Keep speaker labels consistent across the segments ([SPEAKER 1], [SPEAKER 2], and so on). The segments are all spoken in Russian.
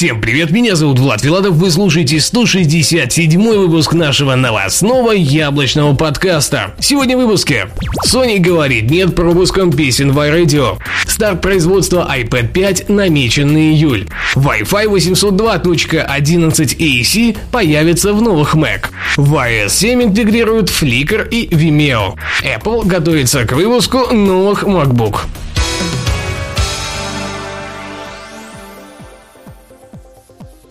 [SPEAKER 1] Всем привет, меня зовут Влад Филадов, вы слушаете 167 выпуск нашего новостного яблочного подкаста. Сегодня в выпуске. Sony говорит нет пропуском песен в iRadio. Старт производства iPad 5 намечен на июль. Wi-Fi 802.11 AC появится в новых Mac. В iOS 7 интегрируют Flickr и Vimeo. Apple готовится к выпуску новых MacBook.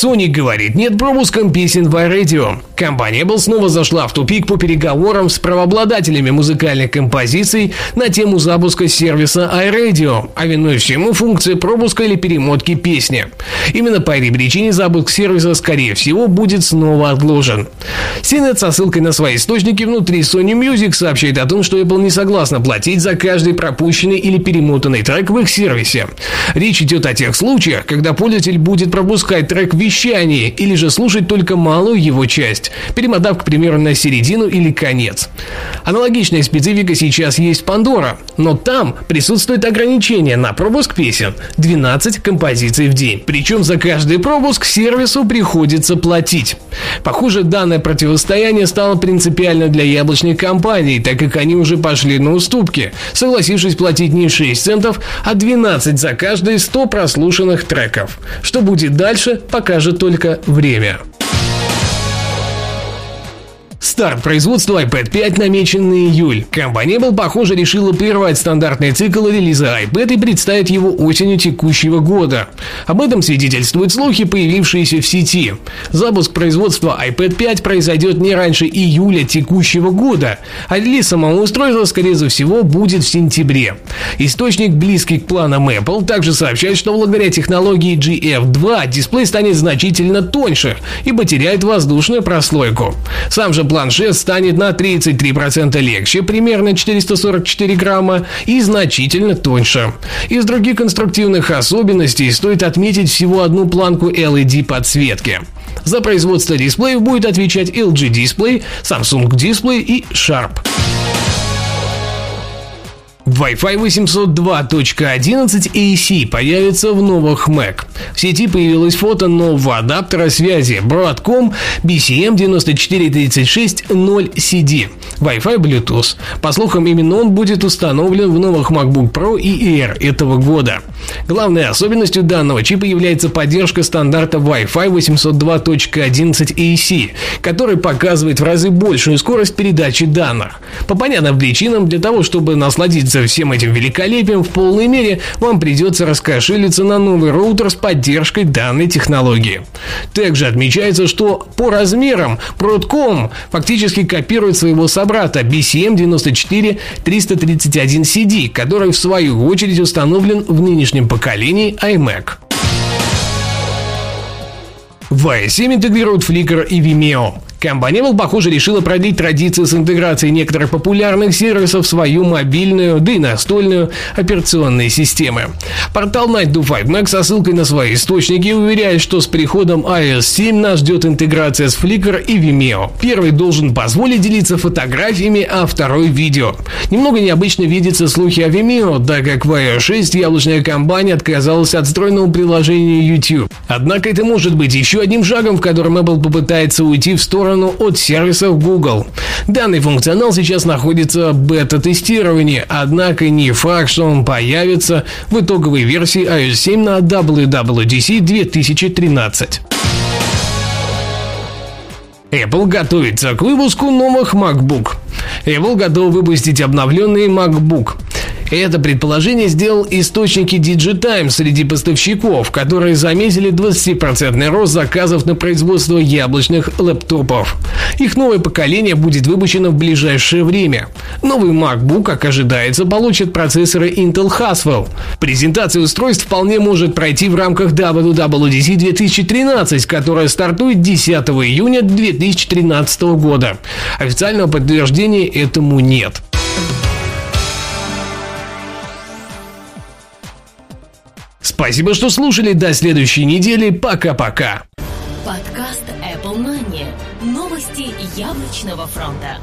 [SPEAKER 1] Sony говорит нет пропуском песен в iRadio. Компания Apple снова зашла в тупик по переговорам с правообладателями музыкальных композиций на тему запуска сервиса iRadio, а виной всему функция пропуска или перемотки песни. Именно по этой причине запуск сервиса, скорее всего, будет снова отложен. CNET со ссылкой на свои источники внутри Sony Music сообщает о том, что Apple не согласна платить за каждый пропущенный или перемотанный трек в их сервисе. Речь идет о тех случаях, когда пользователь будет пропускать трек в вещании или же слушать только малую его часть, перемотав, к примеру, на середину или конец. Аналогичная специфика сейчас есть в Pandora, но там присутствует ограничение на пропуск песен 12 композиций в день. Причем за каждый пропуск сервису приходится платить. Похоже, данное противостояние стало принципиально для яблочных компаний, так как они уже пошли на уступки, согласившись платить не 6 центов, а 12 за каждые 100 прослушанных треков. Что будет дальше, покажет покажет только время. Старт производства iPad 5 намечен на июль. Компания Apple, похоже, решила прервать стандартный цикл релиза iPad и представить его осенью текущего года. Об этом свидетельствуют слухи, появившиеся в сети. Запуск производства iPad 5 произойдет не раньше июля текущего года, а релиз самого устройства, скорее всего, будет в сентябре. Источник, близкий к планам Apple, также сообщает, что благодаря технологии GF2 дисплей станет значительно тоньше и потеряет воздушную прослойку. Сам же планшет станет на 33% легче, примерно 444 грамма, и значительно тоньше. Из других конструктивных особенностей стоит отметить всего одну планку LED подсветки. За производство дисплеев будет отвечать LG Display, Samsung Display и Sharp. Wi-Fi 802.11 AC появится в новых Mac. В сети появилось фото нового адаптера связи Broadcom BCM94360CD Wi-Fi Bluetooth. По слухам, именно он будет установлен в новых MacBook Pro и Air этого года. Главной особенностью данного чипа является поддержка стандарта Wi-Fi 802.11 AC, который показывает в разы большую скорость передачи данных. По понятным причинам, для того, чтобы насладиться всем этим великолепием в полной мере, вам придется раскошелиться на новый роутер с поддержкой данной технологии. Также отмечается, что по размерам Broadcom фактически копирует своего собрата BCM94 331CD, который в свою очередь установлен в нынешнем поколении iMac. В i7 интегрируют Flickr и Vimeo. Компания Apple, похоже, решила продлить традицию с интеграцией некоторых популярных сервисов в свою мобильную, да и настольную операционные системы. Портал Night to 5 Mac со ссылкой на свои источники уверяет, что с приходом iOS 7 нас ждет интеграция с Flickr и Vimeo. Первый должен позволить делиться фотографиями, а второй видео. Немного необычно видятся слухи о Vimeo, так как в iOS 6 яблочная компания отказалась от встроенного приложения YouTube. Однако это может быть еще одним шагом, в котором Apple попытается уйти в сторону сторону от сервисов Google. Данный функционал сейчас находится в бета-тестировании, однако не факт, что он появится в итоговой версии iOS 7 на WWDC 2013. Apple готовится к выпуску новых MacBook. Apple готов выпустить обновленный MacBook. Это предположение сделал источники DigiTime среди поставщиков, которые заметили 20% рост заказов на производство яблочных лэптопов. Их новое поколение будет выпущено в ближайшее время. Новый MacBook, как ожидается, получит процессоры Intel Haswell. Презентация устройств вполне может пройти в рамках WWDC 2013, которая стартует 10 июня 2013 года. Официального подтверждения этому нет. Спасибо, что слушали. До следующей недели. Пока-пока.
[SPEAKER 2] Подкаст Apple Money. Новости яблочного фронта.